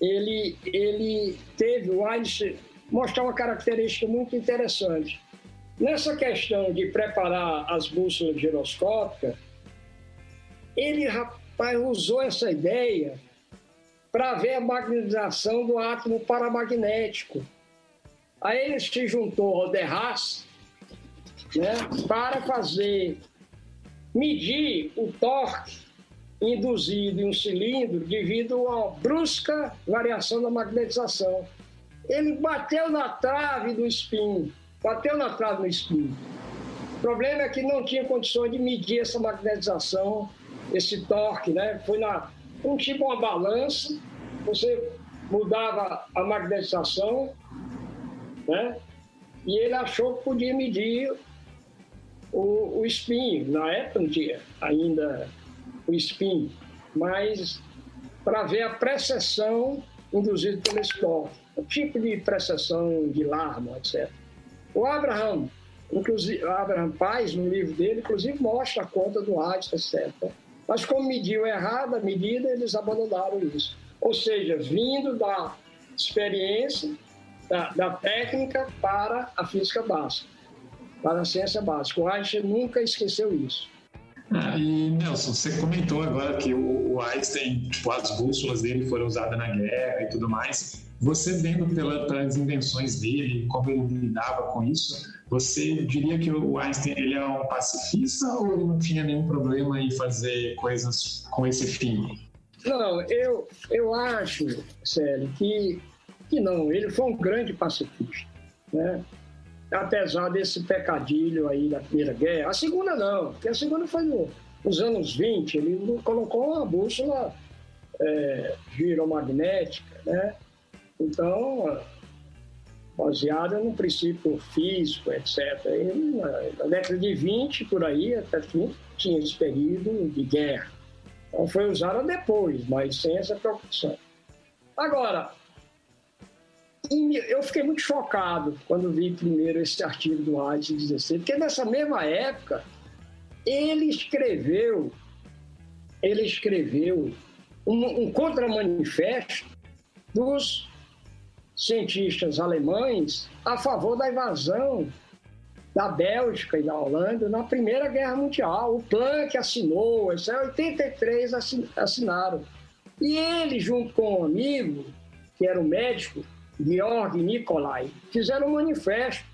Speaker 4: ele, ele teve, o Einstein mostrar uma característica muito interessante. Nessa questão de preparar as bússolas giroscópicas, ele, rapaz, usou essa ideia para ver a magnetização do átomo paramagnético. Aí ele se juntou ao Derras né, para fazer, medir o torque induzido em um cilindro devido à brusca variação da magnetização. Ele bateu na trave do espinho, bateu na trave do espinho. O problema é que não tinha condições de medir essa magnetização, esse torque, né? Foi na, um tipo uma balança, você mudava a magnetização, né? E ele achou que podia medir o, o espinho. Na época não tinha ainda o espinho, mas para ver a precessão induzida pelo esporte, o tipo de precessão de larva, etc. O Abraham, inclusive, Abraham Paz, no livro dele, inclusive mostra a conta do Einstein, etc. Mas como mediu errado a medida, eles abandonaram isso. Ou seja, vindo da experiência, da, da técnica para a física básica para a ciência básica. O Einstein nunca esqueceu isso.
Speaker 2: Ah, e Nelson, você comentou agora que o, Einstein, tipo, as bússolas dele foram usadas na guerra e tudo mais. Você vendo pela, pelas invenções dele, como ele lidava com isso, você diria que o Einstein ele é um pacifista ou ele não tinha nenhum problema em fazer coisas com esse fim?
Speaker 4: Não, eu, eu acho, sério, que, que não. Ele foi um grande pacifista, né? Apesar desse pecadilho aí da Primeira Guerra. A segunda não, porque a segunda foi no, nos anos 20, ele colocou uma bússola é, giromagnética, né? Então, baseada no princípio físico, etc. E na, década de 20, por aí, até 30, tinha esse período de guerra. Então foi usada depois, mas sem essa preocupação. Agora, eu fiquei muito chocado quando vi primeiro esse artigo do Einstein 16, porque nessa mesma época ele escreveu, ele escreveu um, um contramanifesto dos cientistas alemães a favor da invasão da Bélgica e da Holanda na Primeira Guerra Mundial. O Planck assinou, 83 assinaram. E ele, junto com um amigo, que era um médico, Georg Nikolai, fizeram um manifesto.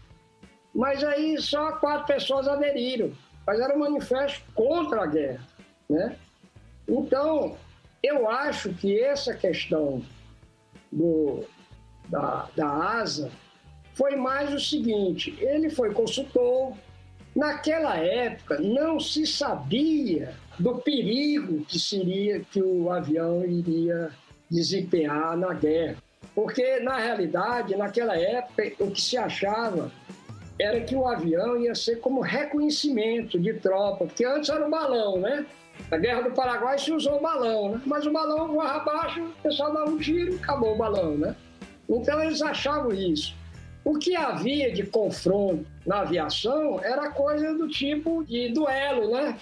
Speaker 4: Mas aí só quatro pessoas aderiram. Mas era um manifesto contra a guerra. Né? Então, eu acho que essa questão do, da, da ASA foi mais o seguinte: ele foi consultor. Naquela época, não se sabia do perigo que seria que o avião iria desempenhar na guerra. Porque, na realidade, naquela época, o que se achava era que o avião ia ser como reconhecimento de tropa, porque antes era um balão, né? Na Guerra do Paraguai se usou o balão, né? Mas o balão voava abaixo, o pessoal dava um tiro e acabou o balão, né? Então eles achavam isso. O que havia de confronto na aviação era coisa do tipo de duelo, né?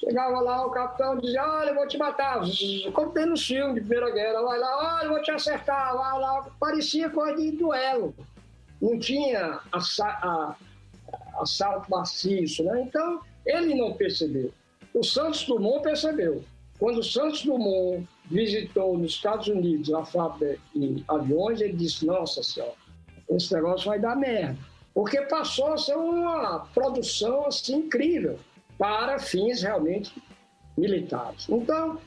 Speaker 4: Chegava lá, o capitão dizia, olha, eu vou te matar. Como tem no filme de Primeira Guerra, vai lá, olha, eu vou te acertar, vai lá. Parecia coisa de duelo. Não tinha assalto maciço, né? Então, ele não percebeu. O Santos Dumont percebeu. Quando o Santos Dumont visitou nos Estados Unidos a fábrica de aviões, ele disse, nossa senhora, esse negócio vai dar merda. Porque passou a ser uma produção assim incrível para fins realmente militares. Então,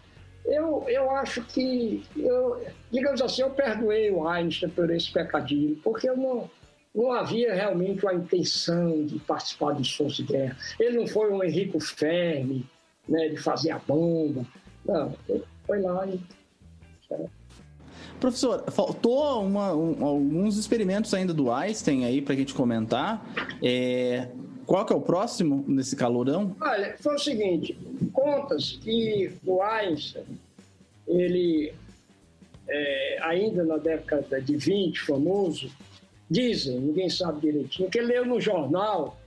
Speaker 4: eu, eu acho que, eu, digamos assim, eu perdoei o Einstein por esse pecadilho, porque eu não, não havia realmente uma intenção de participar de esforço de guerra. Ele não foi um Henrico Fermi, né, de fazer a bomba. Não, ele foi lá e.
Speaker 1: Professor, faltou uma, um, alguns experimentos ainda do Einstein aí para a gente comentar. É, qual que é o próximo nesse calorão?
Speaker 4: Olha, foi o seguinte, contas que o Einstein, ele, é, ainda na década de 20, famoso, dizem, ninguém sabe direitinho, que leu no jornal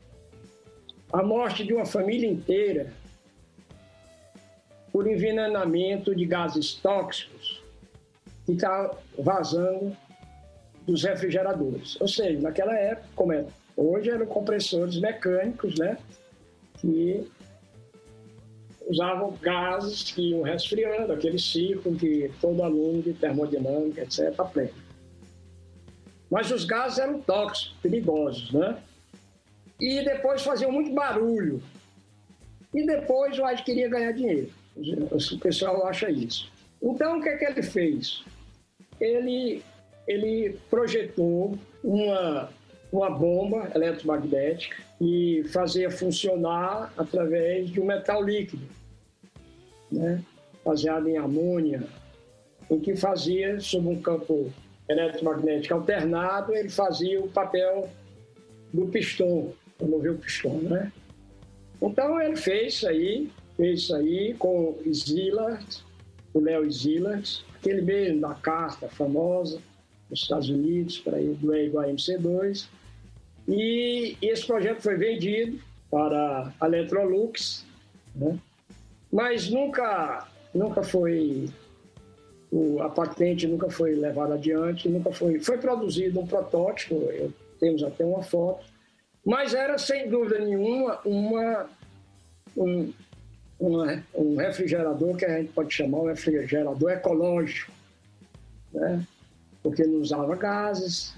Speaker 4: a morte de uma família inteira por envenenamento de gases tóxicos que está vazando dos refrigeradores. Ou seja, naquela época, como é hoje, eram compressores mecânicos, né? Que usavam gases que iam resfriando, aquele ciclo que todo aluno de termodinâmica, etc., aprende. Mas os gases eram tóxicos, perigosos, né? E depois faziam muito barulho. E depois o Ed queria ganhar dinheiro. O pessoal acha isso. Então, o que é que ele fez? Ele, ele projetou uma, uma bomba eletromagnética e fazia funcionar através de um metal líquido, né? baseado em amônia, o que fazia, sob um campo eletromagnético alternado, ele fazia o papel do pistão, para mover o pistão, né? Então ele fez isso aí, fez isso aí com Szilard, o Léo Szilard, aquele mesmo da carta famosa dos Estados Unidos, para ir do E igual a MC2. E esse projeto foi vendido para a Electrolux, né? mas nunca, nunca foi, a patente nunca foi levada adiante, nunca foi, foi produzido um protótipo, temos até uma foto, mas era sem dúvida nenhuma uma, um, uma, um refrigerador que a gente pode chamar um refrigerador ecológico, né? porque não usava gases.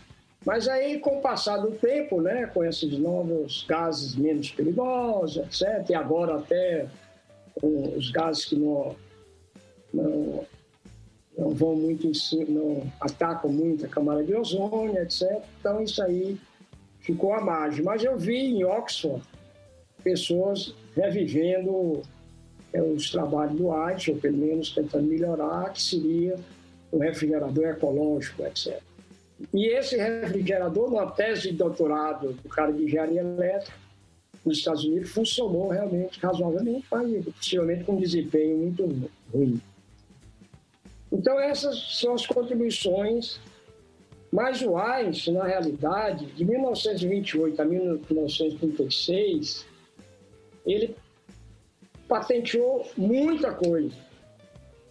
Speaker 4: Mas aí, com o passar do tempo, né, com esses novos gases menos perigosos, etc., e agora até com os gases que não, não, não vão muito em cima, não atacam muito a camada de ozônio, etc., então isso aí ficou à margem. Mas eu vi em Oxford pessoas revivendo é, os trabalhos do Einstein, ou pelo menos tentando melhorar, que seria o refrigerador ecológico, etc. E esse refrigerador, numa tese de doutorado do cara de engenharia elétrica, nos Estados Unidos, funcionou realmente razoavelmente, mas possivelmente com desempenho muito ruim. Então, essas são as contribuições. Mas o Einstein, na realidade, de 1928 a 1936, ele patenteou muita coisa.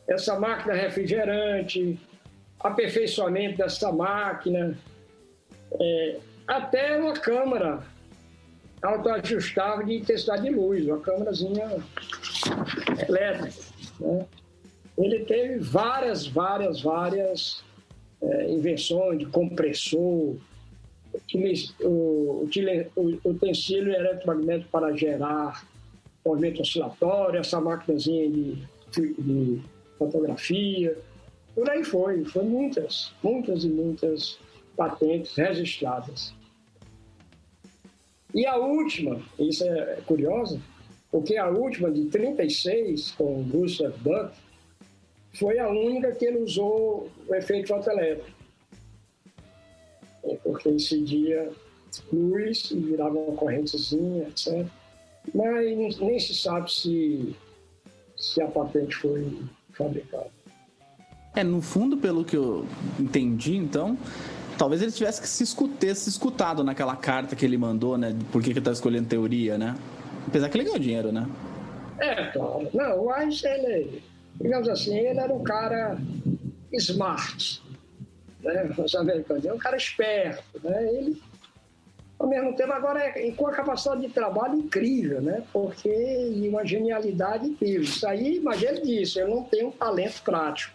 Speaker 4: Essa máquina refrigerante, aperfeiçoamento dessa máquina, é, até uma câmara autoajustável de intensidade de luz, uma câmerazinha elétrica. Né? Ele teve várias, várias, várias é, invenções de compressor, o, utensílio eletromagnético para gerar movimento oscilatório, essa maquinazinha de, de fotografia, por aí foi. Foi muitas, muitas e muitas patentes registradas. E a última, isso é curioso, porque a última de 36, com Gustav Buck, foi a única que ele usou o efeito fotoelétrico. Porque incidia luz e virava uma correntezinha, etc. Mas nem se sabe se, se a patente foi fabricada.
Speaker 1: É, no fundo, pelo que eu entendi, então, talvez ele tivesse que se escutar, se escutado naquela carta que ele mandou, né? Por que ele tá escolhendo teoria, né? Apesar que ele ganhou dinheiro, né?
Speaker 4: É, claro. Não, o Einstein, ele, digamos assim, ele era um cara smart, né? Os americanos, um cara esperto, né? Ele ao mesmo tempo agora é, com a capacidade de trabalho incrível, né? Porque e uma genialidade incrível. Isso aí, mas ele disse, eu não tenho um talento prático.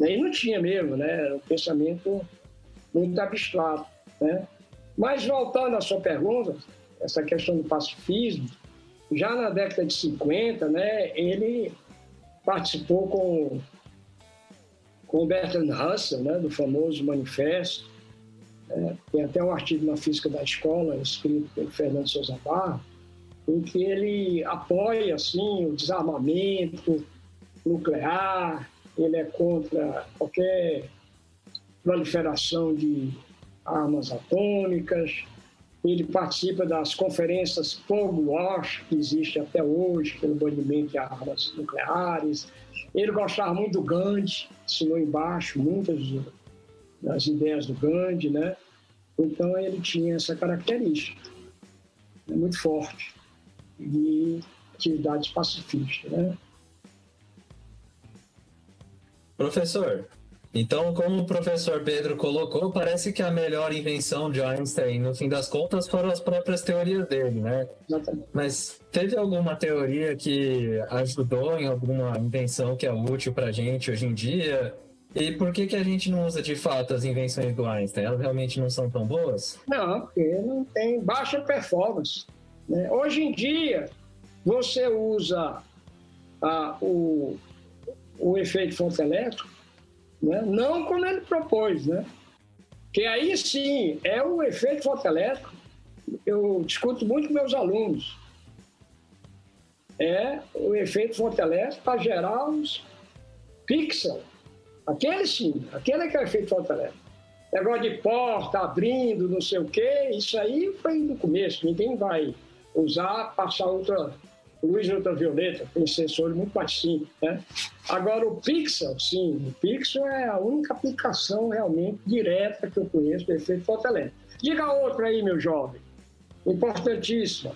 Speaker 4: E não tinha mesmo, né? Era um pensamento muito abstrato, né? Mas voltando à sua pergunta, essa questão do pacifismo, já na década de 50, né, ele participou com, com Bertrand Russell, né, do famoso manifesto, é, tem até um artigo na Física da Escola, escrito pelo Fernando Souza Barra, em que ele apoia assim, o desarmamento nuclear, ele é contra qualquer proliferação de armas atômicas, ele participa das conferências Fogo Wash, que existe até hoje, pelo banimento de armas nucleares. Ele gostava muito do Gandhi, assinou embaixo muitas das ideias do Gandhi, né? Então ele tinha essa característica né? muito forte de atividades pacifistas, né?
Speaker 3: Professor, então, como o professor Pedro colocou, parece que a melhor invenção de Einstein, no fim das contas, foram as próprias teorias dele, né? Mas teve alguma teoria que ajudou em alguma invenção que é útil para a gente hoje em dia? E por que, que a gente não usa de fato as invenções do Einstein? Elas realmente não são tão boas?
Speaker 4: Não, porque não tem baixa performance. Né? Hoje em dia, você usa ah, o, o efeito fotoelétrico né? não como ele propôs, né? que aí sim é o efeito fotoelétrico. Eu discuto muito com meus alunos. É o efeito fotoelétrico para gerar os pixels. Aquele sim, aquele é que é o efeito fotoelétrico. Negócio de porta, abrindo, não sei o quê, isso aí foi no começo. Ninguém vai usar, passar outra luz ultravioleta, tem sensores muito mais simples. Né? Agora, o Pixel, sim, o Pixel é a única aplicação realmente direta que eu conheço do efeito fotoelétrico. Diga outra aí, meu jovem, importantíssima.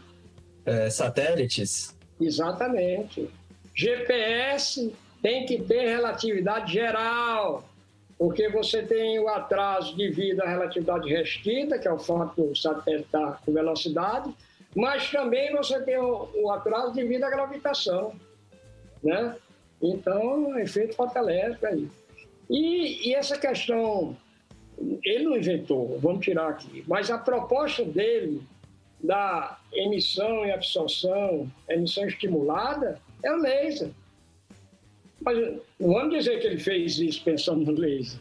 Speaker 3: É, satélites?
Speaker 4: Exatamente. GPS tem que ter relatividade geral, porque você tem o atraso devido à relatividade restrita, que é o fato do satélite estar com velocidade, mas também você tem o, o atraso devido à gravitação, né? Então, efeito fotoelétrico aí. E, e essa questão, ele não inventou, vamos tirar aqui, mas a proposta dele da emissão e absorção, emissão estimulada, é o laser. Mas não vamos dizer que ele fez isso pensando no laser.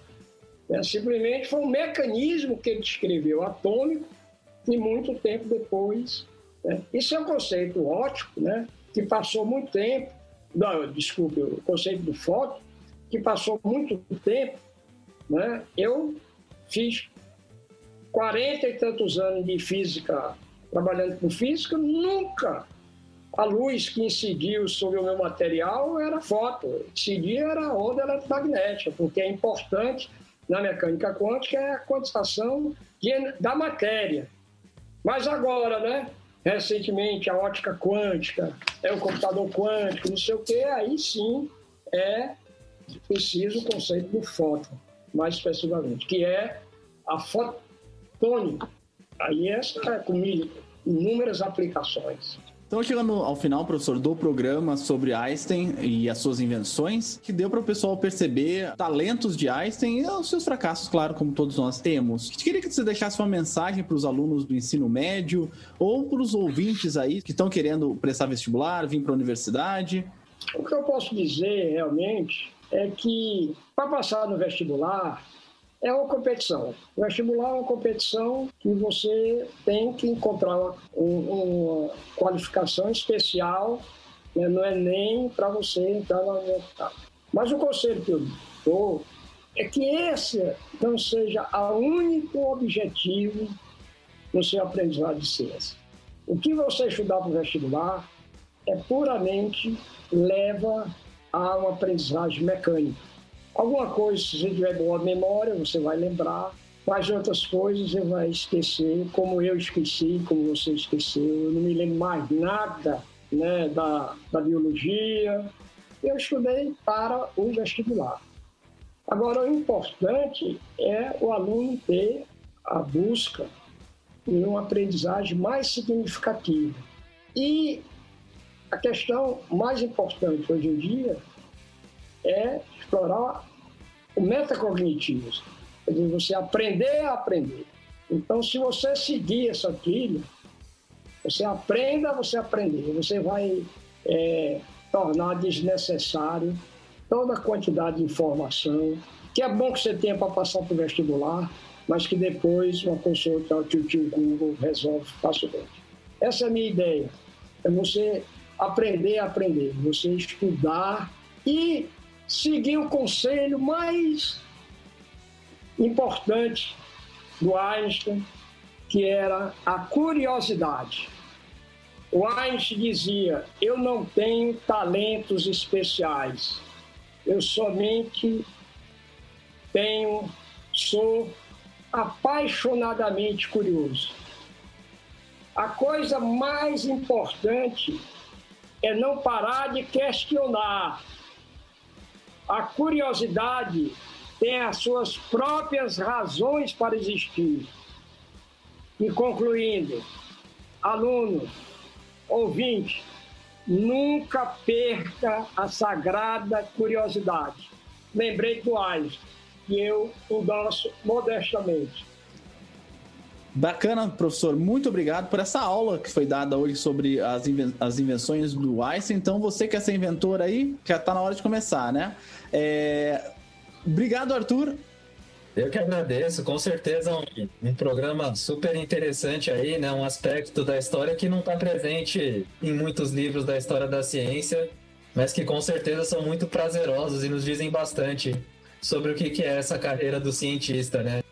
Speaker 4: É, simplesmente foi um mecanismo que ele descreveu atômico e muito tempo depois né? Isso é um conceito ótico, né? que passou muito tempo, não, desculpe, o conceito do foco, que passou muito tempo. Né? Eu fiz 40 e tantos anos de física, trabalhando com física, nunca a luz que incidiu sobre o meu material era foto, incidia era onda eletromagnética, porque é importante na mecânica quântica é a quantização de, da matéria. Mas agora, né, recentemente a ótica quântica, é o computador quântico, não sei o quê, aí sim é preciso o conceito do fóton, mais especificamente, que é a fotônica. Aí essa é com inúmeras aplicações.
Speaker 1: Então, chegando ao final, professor, do programa sobre Einstein e as suas invenções, que deu para o pessoal perceber talentos de Einstein e os seus fracassos, claro, como todos nós temos. Queria que você deixasse uma mensagem para os alunos do ensino médio ou para os ouvintes aí que estão querendo prestar vestibular, vir para a universidade.
Speaker 4: O que eu posso dizer realmente é que para passar no vestibular, é uma competição. O vestibular é uma competição que você tem que encontrar uma, uma qualificação especial, né? não é nem para você entrar na universidade. Mas o conselho que eu dou é que esse não seja o único objetivo no seu aprendizado de ciência. O que você estudar para o vestibular é puramente leva a uma aprendizagem mecânica Alguma coisa, se você tiver boa memória, você vai lembrar, mas outras coisas você vai esquecer, como eu esqueci, como você esqueceu. Eu não me lembro mais nada né, da, da biologia. Eu estudei para o vestibular. Agora, o importante é o aluno ter a busca de uma aprendizagem mais significativa. E a questão mais importante hoje em dia é explorar o metacognitivo, quer dizer, você aprender a aprender. Então, se você seguir essa trilha, você aprenda, você aprender, você vai é, tornar desnecessário toda a quantidade de informação, que é bom que você tenha para passar para o vestibular, mas que depois uma consulta que o tio Google resolve facilmente. Essa é a minha ideia. É você aprender a aprender, você estudar e seguir o conselho mais importante do Einstein, que era a curiosidade. O Einstein dizia: Eu não tenho talentos especiais, eu somente tenho, sou apaixonadamente curioso. A coisa mais importante é não parar de questionar. A curiosidade tem as suas próprias razões para existir. E concluindo, aluno, ouvinte, nunca perca a sagrada curiosidade. Lembrei do Einstein, e eu o danço modestamente.
Speaker 1: Bacana, professor. Muito obrigado por essa aula que foi dada hoje sobre as, inven as invenções do Einstein. Então, você que é ser inventor aí, já está na hora de começar, né? É... Obrigado, Arthur.
Speaker 3: Eu que agradeço, com certeza um, um, programa super interessante aí, né? Um aspecto da história que não está presente em muitos livros da história da ciência, mas que com certeza são muito prazerosos e nos dizem bastante sobre o que é essa carreira do cientista, né?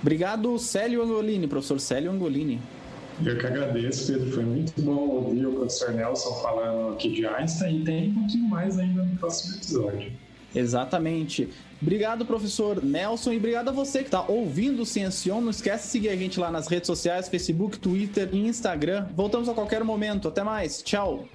Speaker 1: Obrigado, Célio Angolini, professor Célio Angolini.
Speaker 2: Eu que agradeço, Pedro. Foi muito bom ouvir o professor Nelson falando aqui de Einstein e tem um pouquinho mais ainda no próximo episódio.
Speaker 1: Exatamente. Obrigado, professor Nelson, e obrigado a você que está ouvindo o Ciencion. Não esquece de seguir a gente lá nas redes sociais, Facebook, Twitter e Instagram. Voltamos a qualquer momento. Até mais. Tchau.